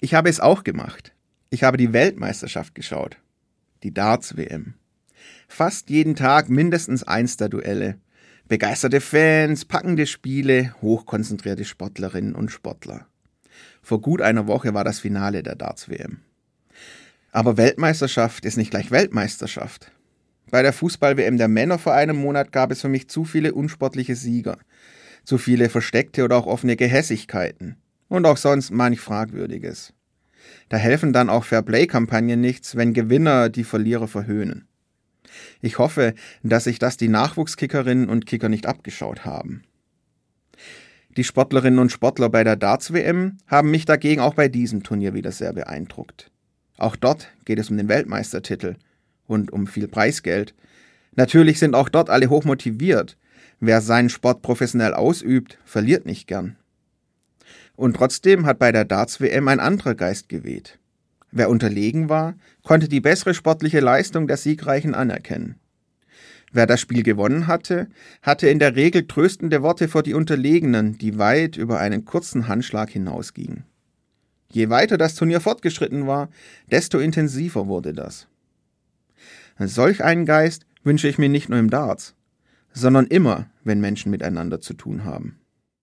Ich habe es auch gemacht. Ich habe die Weltmeisterschaft geschaut. Die Darts-WM. Fast jeden Tag mindestens eins der Duelle. Begeisterte Fans, packende Spiele, hochkonzentrierte Sportlerinnen und Sportler. Vor gut einer Woche war das Finale der Darts-WM. Aber Weltmeisterschaft ist nicht gleich Weltmeisterschaft. Bei der Fußball-WM der Männer vor einem Monat gab es für mich zu viele unsportliche Sieger, zu viele versteckte oder auch offene Gehässigkeiten und auch sonst manch Fragwürdiges. Da helfen dann auch Fairplay-Kampagnen nichts, wenn Gewinner die Verlierer verhöhnen. Ich hoffe, dass sich das die Nachwuchskickerinnen und Kicker nicht abgeschaut haben. Die Sportlerinnen und Sportler bei der Darts-WM haben mich dagegen auch bei diesem Turnier wieder sehr beeindruckt. Auch dort geht es um den Weltmeistertitel und um viel Preisgeld. Natürlich sind auch dort alle hoch motiviert. Wer seinen Sport professionell ausübt, verliert nicht gern. Und trotzdem hat bei der Darts-WM ein anderer Geist geweht. Wer unterlegen war, konnte die bessere sportliche Leistung der Siegreichen anerkennen. Wer das Spiel gewonnen hatte, hatte in der Regel tröstende Worte vor die Unterlegenen, die weit über einen kurzen Handschlag hinausgingen. Je weiter das Turnier fortgeschritten war, desto intensiver wurde das. Solch einen Geist wünsche ich mir nicht nur im Darts, sondern immer, wenn Menschen miteinander zu tun haben.